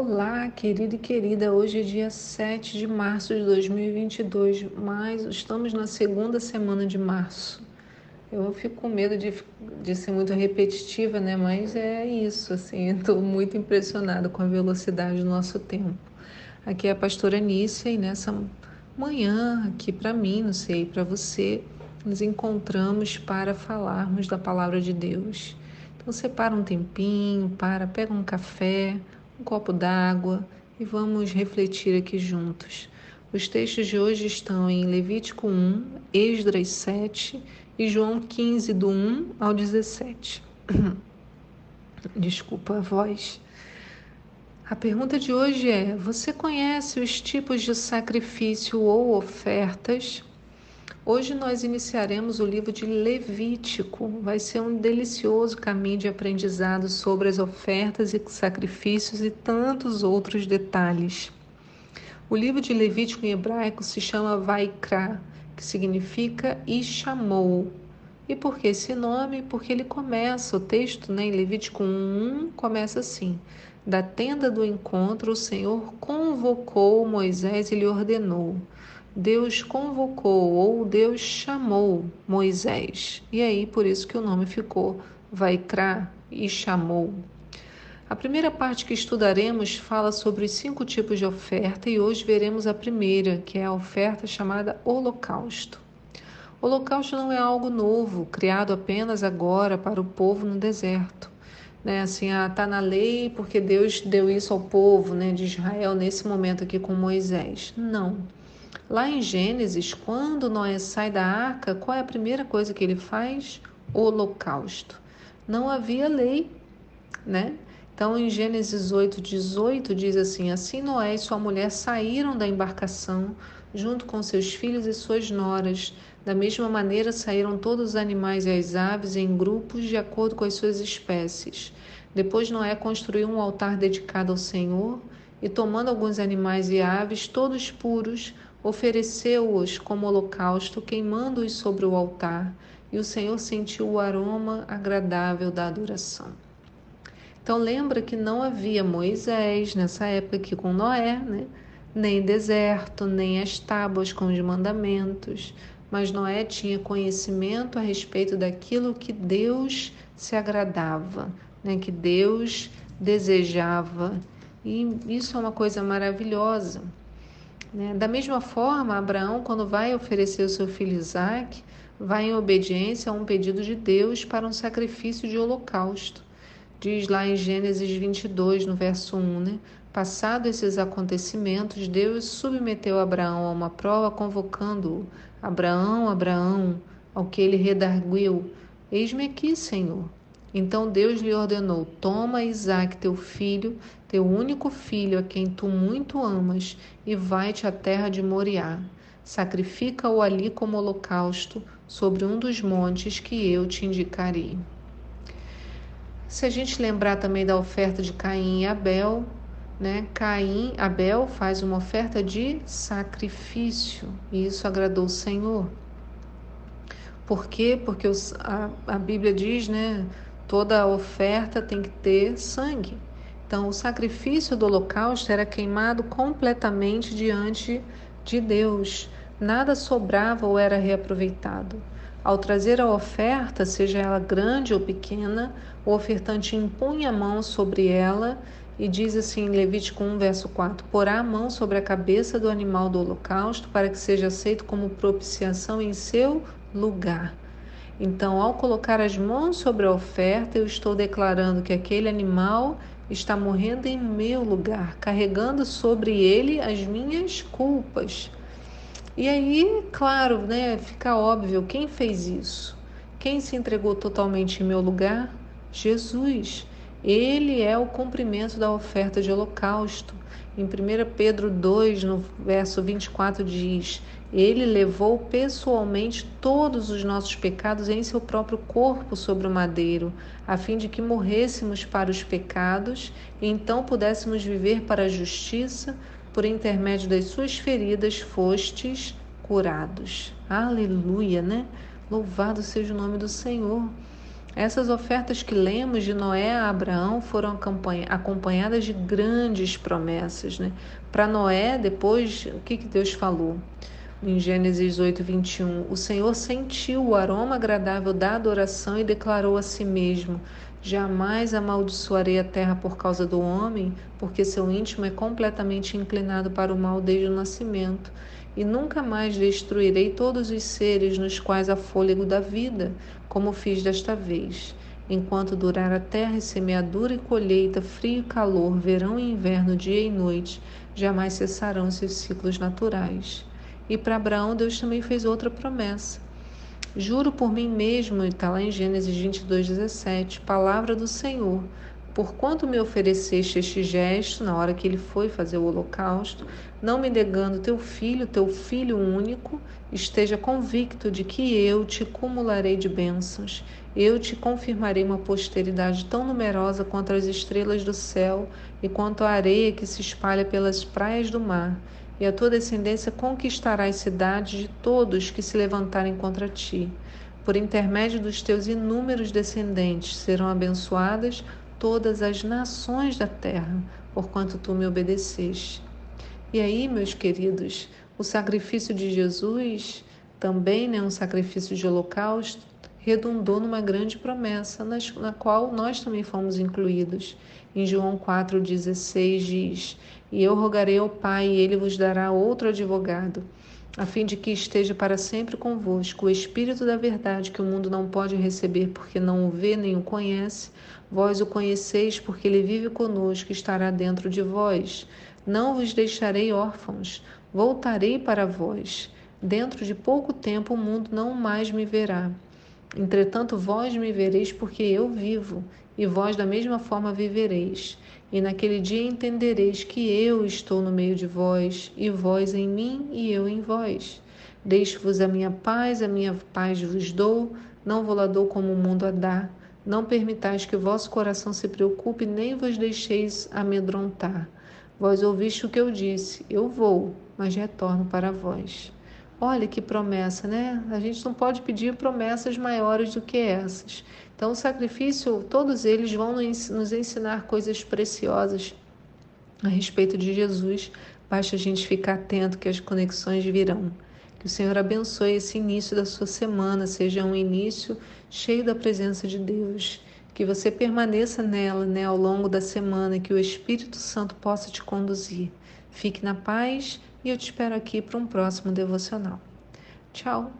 Olá, querido e querida. Hoje é dia 7 de março de 2022, mas estamos na segunda semana de março. Eu fico com medo de, de ser muito repetitiva, né? Mas é isso, assim, estou muito impressionada com a velocidade do nosso tempo. Aqui é a pastora Nícia e nessa manhã, aqui para mim, não sei, para você, nos encontramos para falarmos da palavra de Deus. Então, separa um tempinho, para, pega um café, um copo d'água e vamos refletir aqui juntos. Os textos de hoje estão em Levítico 1, Esdras 7 e João 15, do 1 ao 17. Desculpa a voz. A pergunta de hoje é: Você conhece os tipos de sacrifício ou ofertas Hoje nós iniciaremos o livro de Levítico. Vai ser um delicioso caminho de aprendizado sobre as ofertas e sacrifícios e tantos outros detalhes. O livro de Levítico em hebraico se chama Vaikra, que significa e chamou. E por que esse nome? Porque ele começa, o texto né, em Levítico 1 começa assim: Da tenda do encontro, o Senhor convocou Moisés e lhe ordenou Deus convocou ou Deus chamou Moisés. E aí por isso que o nome ficou Vaikra e chamou. A primeira parte que estudaremos fala sobre os cinco tipos de oferta e hoje veremos a primeira, que é a oferta chamada holocausto. Holocausto não é algo novo, criado apenas agora para o povo no deserto. Né, assim, ah, tá na lei porque Deus deu isso ao povo né, de Israel nesse momento aqui com Moisés. Não. Lá em Gênesis, quando Noé sai da arca, qual é a primeira coisa que ele faz? Holocausto. Não havia lei, né? Então, em Gênesis 8, 18, diz assim: Assim Noé e sua mulher saíram da embarcação, junto com seus filhos e suas noras. Da mesma maneira, saíram todos os animais e as aves em grupos, de acordo com as suas espécies. Depois, Noé construiu um altar dedicado ao Senhor e, tomando alguns animais e aves, todos puros, ofereceu-os como holocausto, queimando-os sobre o altar, e o Senhor sentiu o aroma agradável da adoração. Então lembra que não havia Moisés nessa época aqui com Noé, né? nem deserto, nem as tábuas com os mandamentos, mas Noé tinha conhecimento a respeito daquilo que Deus se agradava, né? que Deus desejava. E isso é uma coisa maravilhosa. Né? Da mesma forma, Abraão, quando vai oferecer o seu filho Isaac, vai em obediência a um pedido de Deus para um sacrifício de holocausto. Diz lá em Gênesis 22, no verso 1, né? Passado esses acontecimentos, Deus submeteu Abraão a uma prova, convocando-o: Abraão, Abraão, ao que ele redarguiu: Eis-me aqui, Senhor. Então Deus lhe ordenou: Toma Isaac, teu filho, teu único filho, a quem tu muito amas, e vai-te à terra de Moriá. Sacrifica-o ali como holocausto sobre um dos montes que eu te indicarei. Se a gente lembrar também da oferta de Caim e Abel, né? Caim, Abel faz uma oferta de sacrifício, e isso agradou o Senhor. Por quê? Porque a, a Bíblia diz, né? Toda oferta tem que ter sangue. Então, o sacrifício do holocausto era queimado completamente diante de Deus. Nada sobrava ou era reaproveitado. Ao trazer a oferta, seja ela grande ou pequena, o ofertante impunha a mão sobre ela e diz assim em Levítico 1, verso 4: Porá a mão sobre a cabeça do animal do holocausto para que seja aceito como propiciação em seu lugar. Então, ao colocar as mãos sobre a oferta, eu estou declarando que aquele animal está morrendo em meu lugar, carregando sobre ele as minhas culpas. E aí, claro, né, fica óbvio quem fez isso. Quem se entregou totalmente em meu lugar? Jesus. Ele é o cumprimento da oferta de holocausto. Em 1 Pedro 2, no verso 24, diz: Ele levou pessoalmente todos os nossos pecados em seu próprio corpo sobre o madeiro, a fim de que morrêssemos para os pecados e então pudéssemos viver para a justiça. Por intermédio das suas feridas fostes curados. Aleluia, né? Louvado seja o nome do Senhor. Essas ofertas que lemos de Noé a Abraão foram acompanhadas de grandes promessas. Né? Para Noé, depois, o que, que Deus falou? Em Gênesis 8, 21, o Senhor sentiu o aroma agradável da adoração e declarou a si mesmo: Jamais amaldiçoarei a terra por causa do homem, porque seu íntimo é completamente inclinado para o mal desde o nascimento e nunca mais destruirei todos os seres nos quais há fôlego da vida, como fiz desta vez. Enquanto durar a terra e semeadura e colheita, frio e calor, verão e inverno, dia e noite, jamais cessarão seus ciclos naturais. E para Abraão, Deus também fez outra promessa. Juro por mim mesmo, está lá em Gênesis 22, 17, palavra do Senhor por quanto me ofereceste este gesto na hora que ele foi fazer o holocausto, não me negando teu filho, teu filho único, esteja convicto de que eu te cumularei de bênçãos, eu te confirmarei uma posteridade tão numerosa quanto as estrelas do céu e quanto a areia que se espalha pelas praias do mar, e a tua descendência conquistará as cidades de todos que se levantarem contra ti. Por intermédio dos teus inúmeros descendentes serão abençoadas todas as nações da terra, porquanto tu me obedeceste. E aí, meus queridos, o sacrifício de Jesus, também né, um sacrifício de holocausto, redundou numa grande promessa, na qual nós também fomos incluídos. Em João 4,16 diz: E eu rogarei ao Pai, e ele vos dará outro advogado a fim de que esteja para sempre convosco o Espírito da Verdade, que o mundo não pode receber porque não o vê nem o conhece. Vós o conheceis porque ele vive conosco e estará dentro de vós. Não vos deixarei órfãos, voltarei para vós. Dentro de pouco tempo o mundo não mais me verá. Entretanto, vós me vereis porque eu vivo, e vós da mesma forma vivereis. E naquele dia entendereis que eu estou no meio de vós, e vós em mim, e eu em vós. Deixo-vos a minha paz, a minha paz vos dou, não vou lá dou como o mundo a dá. Não permitais que o vosso coração se preocupe, nem vos deixeis amedrontar. Vós ouviste o que eu disse, eu vou, mas retorno para vós. Olha que promessa, né? A gente não pode pedir promessas maiores do que essas. Então, o sacrifício, todos eles vão nos ensinar coisas preciosas a respeito de Jesus. Basta a gente ficar atento que as conexões virão. Que o Senhor abençoe esse início da sua semana, seja um início cheio da presença de Deus. Que você permaneça nela né, ao longo da semana, que o Espírito Santo possa te conduzir. Fique na paz e eu te espero aqui para um próximo devocional. Tchau!